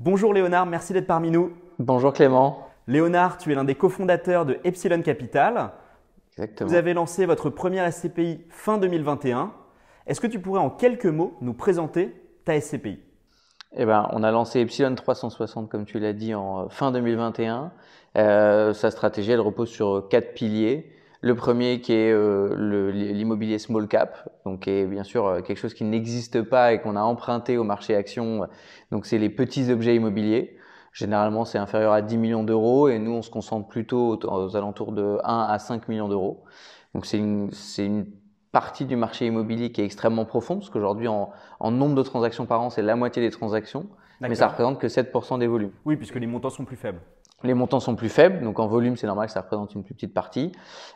Bonjour Léonard, merci d'être parmi nous. Bonjour Clément. Léonard, tu es l'un des cofondateurs de Epsilon Capital. Exactement. Vous avez lancé votre première SCPI fin 2021. Est-ce que tu pourrais en quelques mots nous présenter ta SCPI eh ben, on a lancé Epsilon 360, comme tu l'as dit, en fin 2021. Euh, sa stratégie, elle repose sur quatre piliers. Le premier qui est euh, l'immobilier small cap, donc qui est bien sûr euh, quelque chose qui n'existe pas et qu'on a emprunté au marché action. Donc c'est les petits objets immobiliers. Généralement c'est inférieur à 10 millions d'euros et nous on se concentre plutôt aux, alentours de 1 à 5 millions d'euros. Donc c'est une, une partie du marché immobilier qui est extrêmement profonde, parce qu'aujourd'hui en, en nombre de transactions par an c'est la moitié des transactions, mais ça représente que 7% des volumes. Oui, puisque les montants sont plus faibles. Les montants sont plus faibles, donc en volume, c'est normal que ça représente une plus petite partie.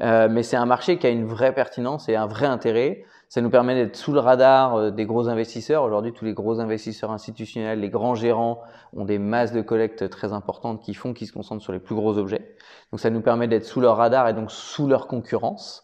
Euh, mais c'est un marché qui a une vraie pertinence et un vrai intérêt. Ça nous permet d'être sous le radar euh, des gros investisseurs. Aujourd'hui, tous les gros investisseurs institutionnels, les grands gérants ont des masses de collecte très importantes qui font qu'ils se concentrent sur les plus gros objets. Donc ça nous permet d'être sous leur radar et donc sous leur concurrence.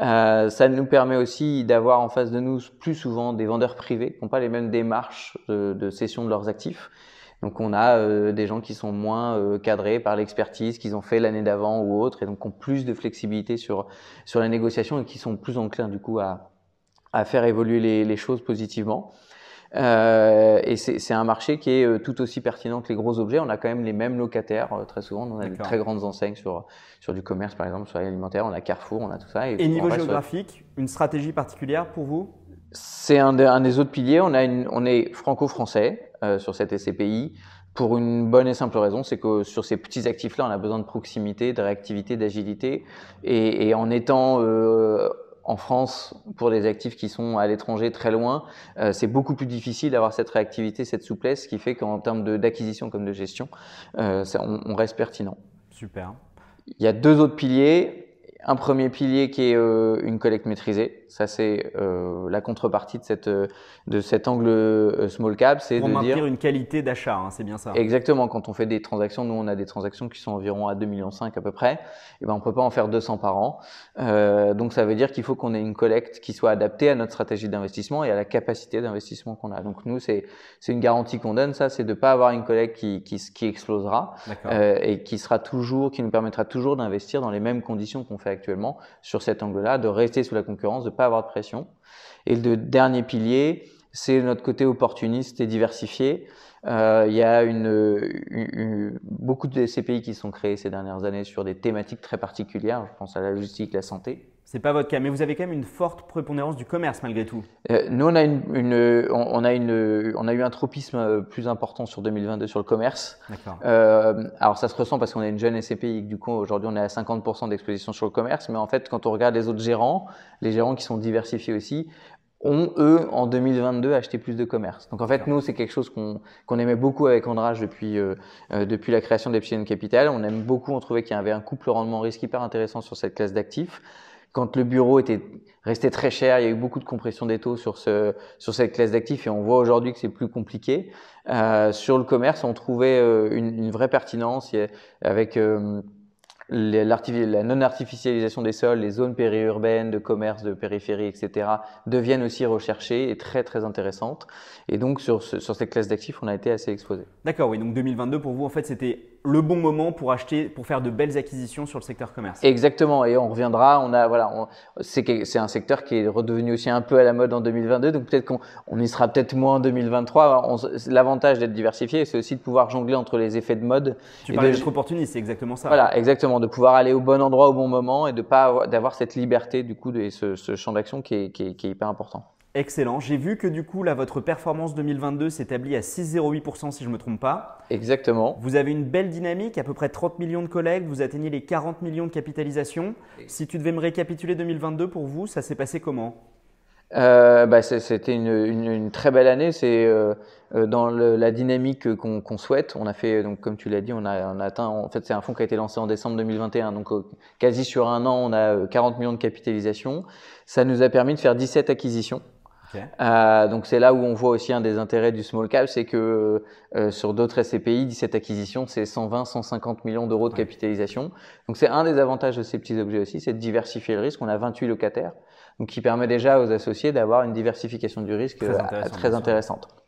Euh, ça nous permet aussi d'avoir en face de nous plus souvent des vendeurs privés qui n'ont pas les mêmes démarches de, de cession de leurs actifs donc on a euh, des gens qui sont moins euh, cadrés par l'expertise qu'ils ont fait l'année d'avant ou autre, et donc ont plus de flexibilité sur sur la négociation et qui sont plus enclins du coup à à faire évoluer les, les choses positivement. Euh, et c'est un marché qui est tout aussi pertinent que les gros objets. On a quand même les mêmes locataires très souvent. On a des très grandes enseignes sur sur du commerce par exemple, sur l'alimentaire. On a Carrefour, on a tout ça. Et, et niveau géographique, une stratégie particulière pour vous? C'est un, un, des autres piliers. On a une, on est franco-français. Euh, sur cette SCPI pour une bonne et simple raison, c'est que sur ces petits actifs-là, on a besoin de proximité, de réactivité, d'agilité. Et, et, en étant euh, en France, pour des actifs qui sont à l'étranger très loin, euh, c'est beaucoup plus difficile d'avoir cette réactivité, cette souplesse, ce qui fait qu'en termes d'acquisition comme de gestion, euh, ça, on, on, reste pertinent. Super. Il y a deux autres piliers. Un premier pilier qui est euh, une collecte maîtrisée. Ça, c'est euh, la contrepartie de, cette, de cet angle euh, small cap. C'est de maintenir dire... une qualité d'achat, hein, c'est bien ça. Exactement. Quand on fait des transactions, nous, on a des transactions qui sont environ à 2,5 millions à peu près. Et eh ben, on peut pas en faire 200 par an. Euh, donc, ça veut dire qu'il faut qu'on ait une collecte qui soit adaptée à notre stratégie d'investissement et à la capacité d'investissement qu'on a. Donc, nous, c'est une garantie qu'on donne. Ça, c'est de pas avoir une collecte qui, qui, qui explosera euh, et qui sera toujours, qui nous permettra toujours d'investir dans les mêmes conditions qu'on fait actuellement sur cet angle-là, de rester sous la concurrence, de pas avoir de pression. Et le dernier pilier, c'est notre côté opportuniste et diversifié. Euh, il y a beaucoup de CPI qui sont créés ces dernières années sur des thématiques très particulières. Je pense à la logistique, la santé. C'est pas votre cas, mais vous avez quand même une forte prépondérance du commerce malgré tout. Euh, nous, on a, une, une, on, a une, on a eu un tropisme euh, plus important sur 2022 sur le commerce. D'accord. Euh, alors ça se ressent parce qu'on a une jeune SCPI, du coup aujourd'hui on est à 50% d'exposition sur le commerce, mais en fait quand on regarde les autres gérants, les gérants qui sont diversifiés aussi, ont, eux, en 2022, acheté plus de commerce. Donc en fait, nous, c'est quelque chose qu'on aimait beaucoup avec Andrage depuis, euh, depuis la création d'Epsilon Capital. On aime beaucoup, on trouvait qu'il y avait un couple rendement risque hyper intéressant sur cette classe d'actifs quand le bureau était resté très cher, il y a eu beaucoup de compression des taux sur ce sur cette classe d'actifs et on voit aujourd'hui que c'est plus compliqué. Euh, sur le commerce, on trouvait euh, une, vraie pertinence avec euh, la non-artificialisation des sols, les zones périurbaines de commerce, de périphérie, etc., deviennent aussi recherchées et très très intéressantes. Et donc sur, ce, sur cette classe d'actifs, on a été assez exposé. D'accord, oui. Donc 2022 pour vous, en fait, c'était le bon moment pour acheter, pour faire de belles acquisitions sur le secteur commerce. Exactement. Et on reviendra. On a voilà, c'est un secteur qui est redevenu aussi un peu à la mode en 2022. Donc peut-être qu'on on y sera peut-être moins en 2023. L'avantage d'être diversifié, c'est aussi de pouvoir jongler entre les effets de mode. Tu parlais d'être opportuniste, c'est exactement ça. Voilà, exactement, de pouvoir aller au bon endroit au bon moment et de pas d'avoir cette liberté du coup de ce, ce champ d'action qui est, qui, est, qui est hyper important. Excellent. J'ai vu que du coup, là, votre performance 2022 s'établit à 6,08% si je ne me trompe pas. Exactement. Vous avez une belle dynamique, à peu près 30 millions de collègues, vous atteignez les 40 millions de capitalisation. Si tu devais me récapituler 2022 pour vous, ça s'est passé comment? Euh, bah, C'était une, une, une, très belle année. C'est euh, euh dans le, la dynamique qu'on souhaite. On a fait, donc comme tu l'as dit, on a, on a, atteint. En fait, c'est un fonds qui a été lancé en décembre 2021. Donc euh, quasi sur un an, on a 40 euh, millions de capitalisation. Ça nous a permis de faire 17 acquisitions. Okay. Euh, donc c'est là où on voit aussi un des intérêts du small cap, c'est que euh, sur d'autres SCPI, 17 acquisitions, c'est 120, 150 millions d'euros de capitalisation. Donc c'est un des avantages de ces petits objets aussi, c'est de diversifier le risque. On a 28 locataires, donc qui permet déjà aux associés d'avoir une diversification du risque très, euh, intéressant, très intéressante.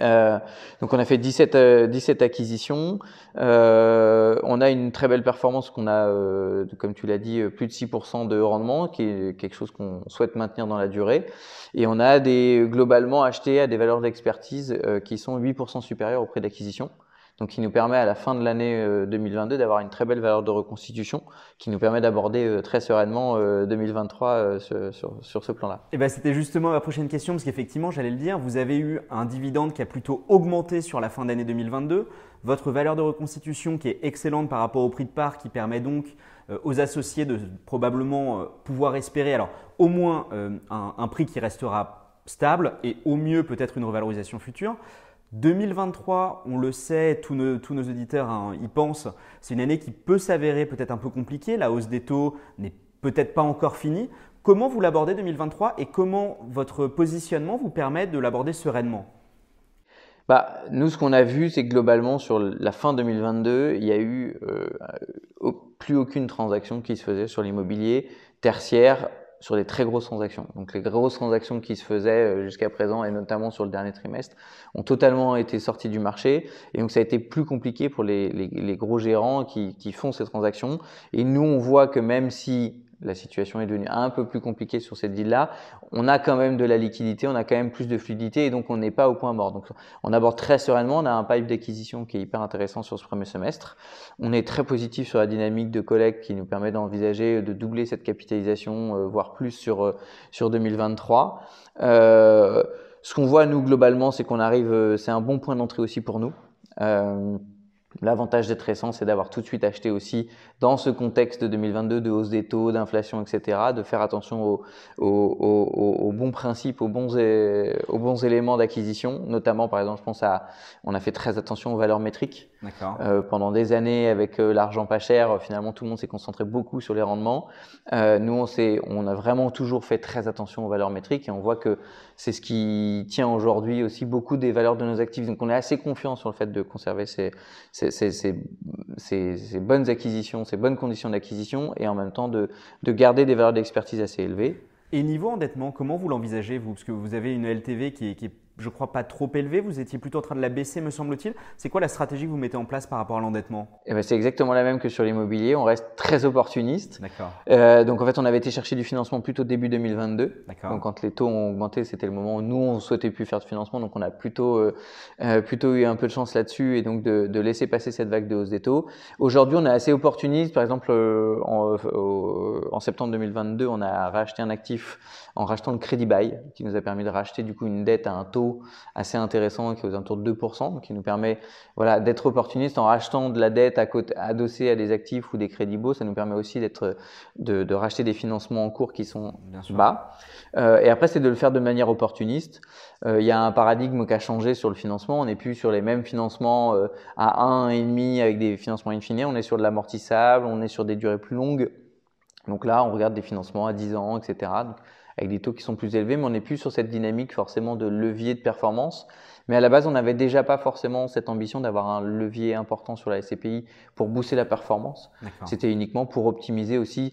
Euh, donc on a fait 17, 17 euh, acquisitions. Euh, on a une très belle performance qu'on a, euh, comme tu l'as dit, euh, plus de 6% de rendement, qui est quelque chose qu'on souhaite maintenir dans la durée. Et on a des, globalement acheté à des valeurs d'expertise qui sont 8% supérieures au prix d'acquisition donc qui nous permet à la fin de l'année 2022 euh, d'avoir une très belle valeur de reconstitution, qui nous permet d'aborder euh, très sereinement 2023 euh, sur, ce plan-là. Et eh ben c'était justement ma prochaine question, parce qu'effectivement, j'allais le dire, vous avez eu un dividende qui a plutôt augmenté sur la fin d'année 2022, votre valeur de reconstitution qui est excellente par rapport au prix de part, qui permet donc aux associés de probablement pouvoir espérer, alors au moins un, un prix qui restera stable et au mieux peut-être une revalorisation future. 2023, on le sait, tous nos, auditeurs hein, y pensent, c'est une année qui peut s'avérer peut-être un peu compliquée. La hausse des taux n'est peut-être pas encore finie. Comment vous l'abordez 2023 et comment votre positionnement vous permet de l'aborder sereinement? Bah, nous, ce qu'on a vu, c'est que globalement, sur la fin 2022, il y a eu euh, plus aucune transaction qui se faisait sur l'immobilier tertiaire sur les très grosses transactions. Donc les grosses transactions qui se faisaient euh, jusqu'à présent et notamment sur le dernier trimestre ont totalement été sorties du marché et donc ça a été plus compliqué pour les, les, les gros gérants qui, qui, font ces transactions. Et nous on voit que même si la situation est devenue un peu plus compliquée sur cette deal-là, on a quand même de la liquidité, on a quand même plus de fluidité et donc on n'est pas au point mort. Donc on aborde très sereinement, on a un pipe d'acquisition qui est hyper intéressant sur ce premier semestre. On est très positif sur la dynamique de collecte qui nous permet d'envisager de doubler cette capitalisation, euh, voire plus sur, euh, sur 2023. Euh, ce qu'on voit nous globalement, c'est qu'on arrive, c'est un bon point d'entrée aussi pour nous. L'avantage d'être récent, c'est d'avoir tout de suite acheté aussi dans ce contexte de 2022 de hausse des taux, d'inflation, etc., de faire attention aux, bons principes, aux bons, bons éléments d'acquisition, notamment par exemple, je pense à, on a fait très attention aux valeurs métriques. Euh, pendant des années, avec euh, l'argent pas cher, finalement, tout le monde s'est concentré beaucoup sur les rendements. Euh, nous, on, on a vraiment toujours fait très attention aux valeurs métriques et on voit que c'est ce qui tient aujourd'hui aussi beaucoup des valeurs de nos actifs. Donc, on est assez confiant sur le fait de conserver ces, ces, ces, ces, ces bonnes acquisitions, ces bonnes conditions d'acquisition et en même temps de, de garder des valeurs d'expertise assez élevées. Et niveau endettement, comment vous l'envisagez, vous? Parce que vous avez une LTV qui est, qui est je crois, pas trop élevé. Vous étiez plutôt en train de la baisser, me semble-t-il. C'est quoi la stratégie que vous mettez en place par rapport à l'endettement? Eh ben, C'est exactement la même que sur l'immobilier. On reste très opportuniste. D'accord. Euh, donc en fait, on avait été chercher du financement plutôt début 2022. D'accord. Donc quand les taux ont augmenté, c'était le moment où nous, on souhaitait plus faire de financement. Donc on a plutôt, euh, euh plutôt eu un peu de chance là-dessus et donc de, de, laisser passer cette vague de hausse des taux. Aujourd'hui, on est assez opportuniste. Par exemple, euh, en, en, septembre 2022, on a racheté un actif en rachetant le crédit bail qui nous a permis de racheter du coup une dette à un taux assez intéressant qui est aux alentours de 2%, qui nous permet voilà, d'être opportuniste en rachetant de la dette à côté, adossée à des actifs ou des crédits beaux. Ça nous permet aussi d'être, de, de, racheter des financements en cours qui sont bas. Euh, et après, c'est de le faire de manière opportuniste. Euh, il y a un paradigme qui a changé sur le financement. On n'est plus sur les mêmes financements euh, à 1,5 avec des financements infinis. On est sur de l'amortissable, on est sur des durées plus longues. Donc là, on regarde des financements à 10 ans, etc. Donc, avec des taux qui sont plus élevés, mais on n'est plus sur cette dynamique forcément de levier de performance. Mais à la base, on n'avait déjà pas forcément cette ambition d'avoir un levier important sur la SCPI pour booster la performance. C'était uniquement pour optimiser aussi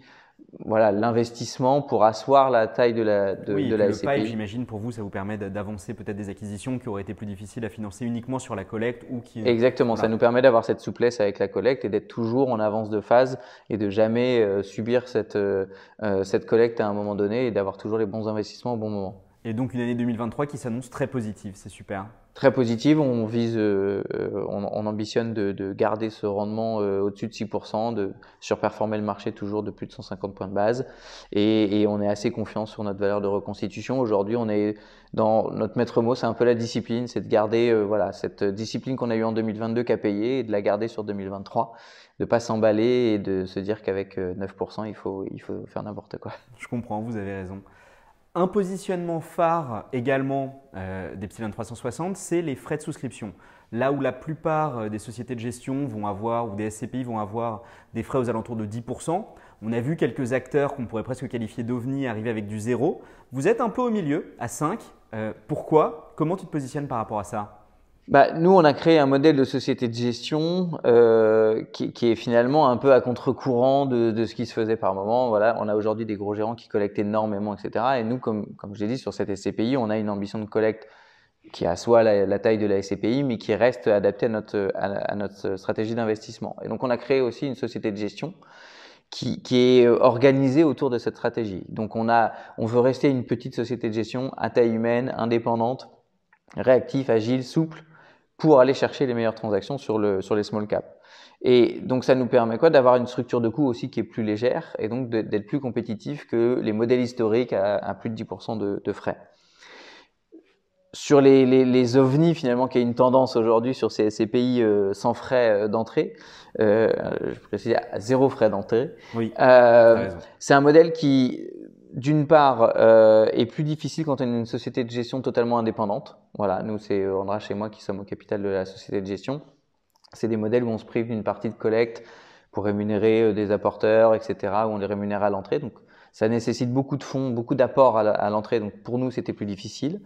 voilà l'investissement pour asseoir la taille de la de, oui, de la le pipe, j'imagine pour vous ça vous permet d'avancer peut-être des acquisitions qui auraient été plus difficiles à financer uniquement sur la collecte ou qui Exactement, ça nous permet d'avoir cette souplesse avec la collecte et d'être toujours en avance de phase et de jamais euh, subir cette euh, euh, cette collecte à un moment donné et d'avoir toujours les bons investissements au bon moment. Et donc une année 2023 qui s'annonce très positive, c'est super très positive. On vise, euh, on, on, ambitionne de, de, garder ce rendement euh, au-dessus de 6%, de surperformer le marché toujours de plus de 150 points de base. Et, et on est assez confiant sur notre valeur de reconstitution. Aujourd'hui, on est dans notre maître mot, c'est un peu la discipline, c'est de garder euh, voilà cette discipline qu'on a eue en 2022 qui a payé et de la garder sur 2023, de pas s'emballer et de se dire qu'avec 9% il faut il faut faire n'importe quoi. Je comprends, vous avez raison. Un positionnement phare également euh, d'Epsilon 360, c'est les frais de souscription. Là où la plupart euh, des sociétés de gestion vont avoir, ou des SCPI vont avoir des frais aux alentours de 10%, on a vu quelques acteurs qu'on pourrait presque qualifier d'ovni arriver avec du zéro. Vous êtes un peu au milieu, à 5. Euh, pourquoi? Comment tu te positionnes par rapport à ça? Bah, nous, on a créé un modèle de société de gestion euh, qui, est finalement un peu à contre-courant de, ce qui se faisait par moment. Voilà, on a aujourd'hui des gros gérants qui collectent énormément, etc. Et nous, comme, comme je l'ai dit, sur cette SCPI, on a une ambition de collecte qui a soit la, taille de la SCPI, mais qui reste adapté à notre, à, notre stratégie d'investissement. Et donc, on a créé aussi une société de gestion qui, qui, est organisée autour de cette stratégie. Donc, on, a, on veut rester une petite société de gestion à taille humaine, indépendante, réactif, agile, souple, pour aller chercher les meilleures transactions sur, le, sur les small caps. Et donc ça nous permet quoi d'avoir une structure de coût aussi qui est plus légère et donc d'être plus compétitif que les modèles historiques à, à plus de 10% de, de, frais sur les, les, les, ovnis finalement qui a une tendance aujourd'hui sur ces, ces pays euh, sans frais euh, d'entrée, euh, je précise à zéro frais d'entrée. Oui. Euh, c'est un modèle qui, d'une part, euh, est plus difficile quand on est une société de gestion totalement indépendante. Voilà, nous c'est Andra chez moi qui sommes au capital de la société de gestion. C'est des modèles où on se prive d'une partie de collecte pour rémunérer des apporteurs, etc., où on les rémunère à l'entrée. Donc ça nécessite beaucoup de fonds, beaucoup d'apports à l'entrée. Donc pour nous, c'était plus difficile.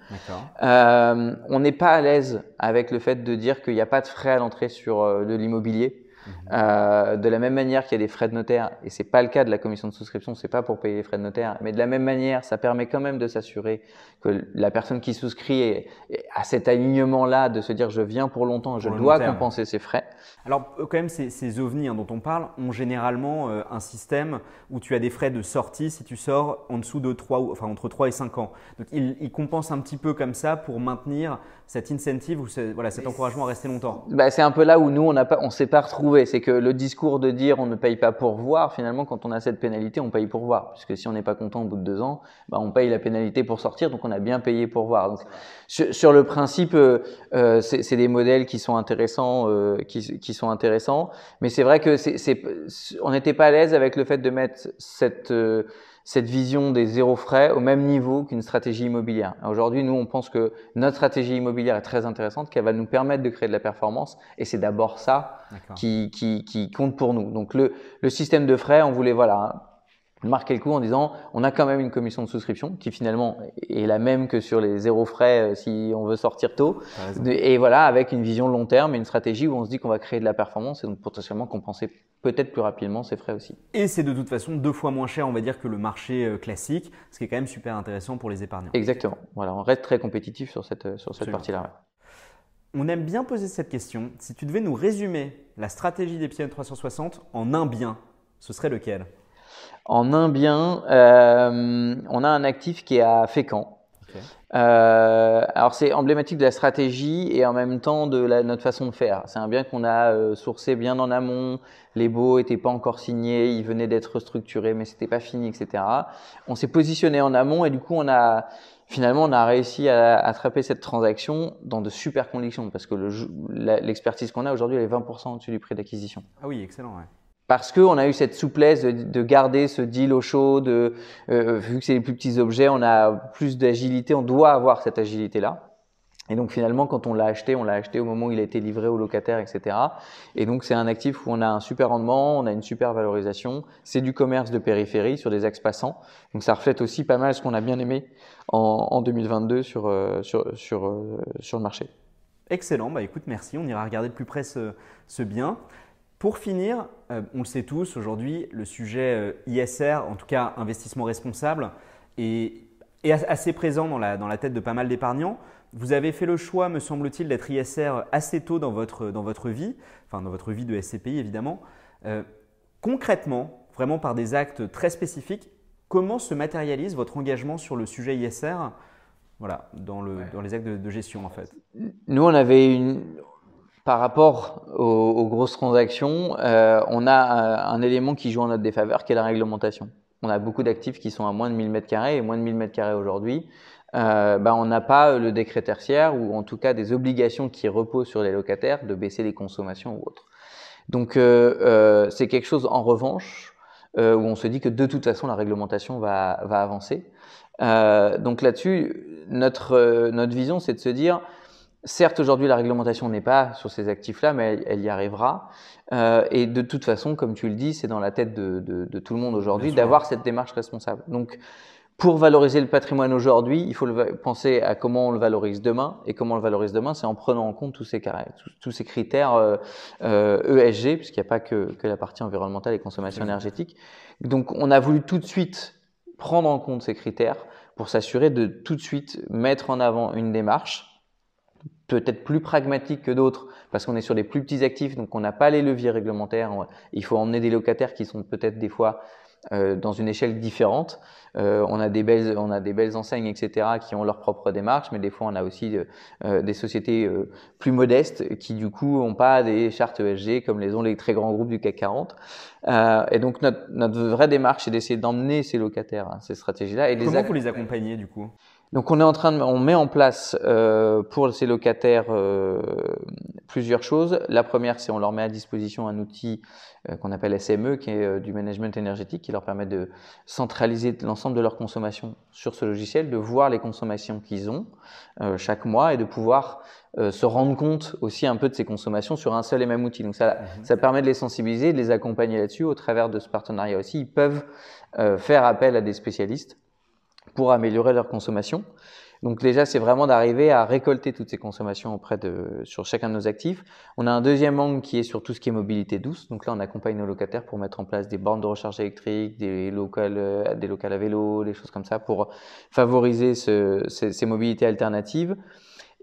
Euh, on n'est pas à l'aise avec le fait de dire qu'il n'y a pas de frais à l'entrée sur euh, de l'immobilier. Mhm. Euh, de la même manière qu'il y a des frais de notaire, et c'est pas le cas de la commission de souscription, c'est pas pour payer les frais de notaire, mais de la même manière, ça permet quand même de s'assurer que la personne qui souscrit a cet alignement-là de se dire je viens pour longtemps, je dois compenser ses frais. Alors euh, quand même, ces, ces ovnis hein, dont on parle ont généralement euh, un système où tu as des frais de sortie si tu sors en dessous de 3, enfin entre 3 et 5 ans. Donc ils, ils compensent un petit peu comme ça pour maintenir cet incentive ou voilà, cet encouragement à rester longtemps? Bah, C'est un peu là où nous, on ne on s'est pas retrouvé. C'est que le discours de dire on ne paye pas pour voir, finalement, quand on a cette pénalité, on paye pour voir. Puisque si on n'est pas content au bout de deux ans, bah, on paye la pénalité pour sortir, donc on a bien payé pour voir. Donc, sur, le principe, euh, euh c'est des modèles qui sont intéressants, euh, qui, qui, sont intéressants. Mais c'est vrai que c'est, on n'était pas à l'aise avec le fait de mettre cette... Cette vision des zéro frais au même niveau qu'une stratégie immobilière. Aujourd'hui, nous, on pense que notre stratégie immobilière est très intéressante, qu'elle va nous permettre de créer de la performance, et c'est d'abord ça qui, qui, qui, compte pour nous. Donc le, le système de frais, on voulait voilà marquer le coup en disant on a quand même une commission de souscription qui finalement est la même que sur les zéro frais euh, si on veut sortir tôt et voilà avec une vision long terme et une stratégie où on se dit qu'on va créer de la performance et donc potentiellement compenser peut-être plus rapidement ces frais aussi. Et c'est de toute façon deux fois moins cher on va dire que le marché euh, classique ce qui est quand même super intéressant pour les épargnants. Exactement. Voilà, on reste très compétitif sur cette sur cette partie-là. On aime bien poser cette question. Si tu devais nous résumer la stratégie des d'Epsilon 360 en un bien, ce serait lequel? En un bien, euh, on a un actif qui est à Fécamp. Euh, alors c'est emblématique de la stratégie et en même temps de la, notre façon de faire. C'est un bien qu'on a euh, sourcé bien en amont. Les baux étaient pas encore signés, ils venaient d'être structurés, mais c'était pas fini, etc. On s'est positionné en amont et du coup on a finalement on a réussi à attraper cette transaction dans de super conditions parce que l'expertise qu'on a aujourd'hui elle est 20% au-dessus du prix d'acquisition. Ah oui, excellent. Ouais parce qu'on a eu cette souplesse de, garder ce deal au chaud, de, euh, vu que c'est les plus petits objets, on a plus d'agilité, on doit avoir cette agilité-là. Et donc finalement, quand on l'a acheté, on l'a acheté au moment où il a été livré au locataire, etc. Et donc c'est un actif où on a un super rendement, on a une super valorisation. C'est du commerce de périphérie sur des axes passants. Donc ça reflète aussi pas mal ce qu'on a bien aimé en, en 2022 sur, euh, sur, sur, euh, sur le marché. Excellent, bah écoute, merci. On ira regarder de plus près ce bien. Pour finir, euh, on le sait tous aujourd'hui, le sujet euh, ISR, en tout cas investissement responsable, est, assez présent dans la, dans la, tête de pas mal d'épargnants. Vous avez fait le choix, me semble-t-il, d'être ISR assez tôt dans votre, dans votre vie, enfin dans votre vie de SCPI évidemment. Euh, concrètement, vraiment par des actes très spécifiques, comment se matérialise votre engagement sur le sujet ISR voilà, dans, le, dans les actes de, de gestion en fait? Nous, on avait une, par rapport aux, grosses transactions, euh, on a euh, un, élément qui joue en notre défaveur, qui est la réglementation. On a beaucoup d'actifs qui sont à moins de 1000 m2 et moins de 1000 m2 aujourd'hui. Euh, ben, on n'a pas le décret tertiaire ou en tout cas des obligations qui reposent sur les locataires de baisser les consommations ou autres. Donc euh, euh c'est quelque chose en revanche euh, où on se dit que de toute façon la réglementation va, va avancer. donc là-dessus, notre, notre vision c'est de se dire Certes, aujourd'hui, la réglementation n'est pas sur ces actifs-là, mais elle, y arrivera. Euh, et de toute façon, comme tu le dis, c'est dans la tête de, de, de tout le monde aujourd'hui d'avoir cette démarche responsable. Donc, pour valoriser le patrimoine aujourd'hui, il faut le, penser à comment on le valorise demain. Et comment on le valorise demain, c'est en prenant en compte tous ces, tous, tous ces critères euh, euh, ESG, puisqu'il n'y a pas que, que, la partie environnementale et consommation énergétique. Donc, on a voulu tout de suite prendre en compte ces critères pour s'assurer de tout de suite mettre en avant une démarche peut-être plus pragmatiques que d'autres parce qu'on est sur des plus petits actifs, donc on n'a pas les leviers réglementaires. Il faut emmener des locataires qui sont peut-être des fois euh, dans une échelle différente. Euh, on a des belles, on a des belles enseignes, etc., qui ont leur propre démarche, mais des fois on a aussi euh, des sociétés plus modestes qui du coup n'ont pas des chartes ESG comme les ont les très grands groupes du CAC 40. et donc notre, notre vraie démarche, c'est d'essayer d'emmener ces locataires à ces stratégies-là. Et Comment vous les accompagnez du coup? Donc on est en train de, on met en place euh, pour ces locataires euh, plusieurs choses. La première, c'est on leur met à disposition un outil euh, qu'on appelle SME, qui est du management énergétique, qui leur permet de centraliser l'ensemble de leur consommation sur ce logiciel, de voir les consommations qu'ils ont chaque mois et de pouvoir se rendre compte aussi un peu de ces consommations sur un seul et même outil. Donc ça, mhm. ça permet de les sensibiliser, de les accompagner là-dessus. Au travers de ce partenariat aussi, ils peuvent faire appel à des spécialistes pour améliorer leur consommation. Donc déjà, c'est vraiment d'arriver à récolter toutes ces consommations auprès de sur chacun de nos actifs. On a un deuxième angle qui est sur tout ce qui est mobilité douce. Donc là, on accompagne nos locataires pour mettre en place des bornes de recharge électrique, des locales, euh, des locales à vélo, des choses comme ça pour favoriser ce, ces, ces, mobilités alternatives.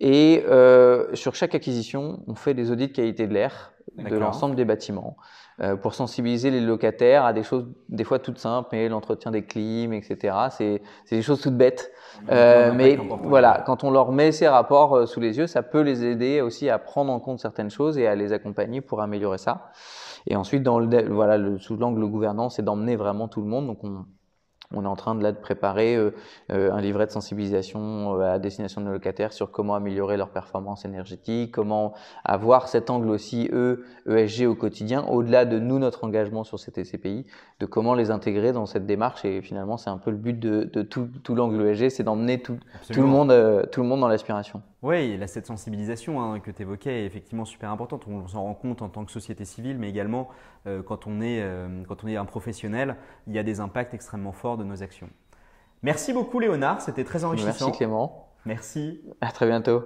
Et euh, sur chaque acquisition, on fait des audits de qualité de l'air de l'ensemble des bâtiments. Euh, pour sensibiliser les locataires à des choses des fois toutes simples, mais l'entretien des clims, etc. C'est des choses toutes bêtes. Euh, mais voilà, quand on leur met ces rapports euh, sous les yeux, ça peut les aider aussi à prendre en compte certaines choses et à les accompagner pour améliorer ça. Et ensuite, dans le, voilà, le, sous l'angle gouvernance, c'est d'emmener vraiment tout le monde. Donc on, on est en train de, là, de préparer euh, euh, un livret de sensibilisation euh, à destination de nos locataires sur comment améliorer leur performance énergétique, comment avoir cet angle aussi E, ESG au quotidien, au-delà de nous, notre engagement sur ces TCPI, de comment les intégrer dans cette démarche. Et finalement, c'est un peu le but de, de tout, tout l'angle ESG, c'est d'emmener tout, tout, le monde, tout le monde dans l'aspiration. Oui, là, cette sensibilisation hein, que tu évoquais est effectivement super importante. On s'en rend compte en tant que société civile, mais également euh, quand, on est, euh, quand on est un professionnel, il y a des impacts extrêmement forts de nos actions. Merci beaucoup Léonard, c'était très enrichissant. Merci Clément. Merci. À très bientôt.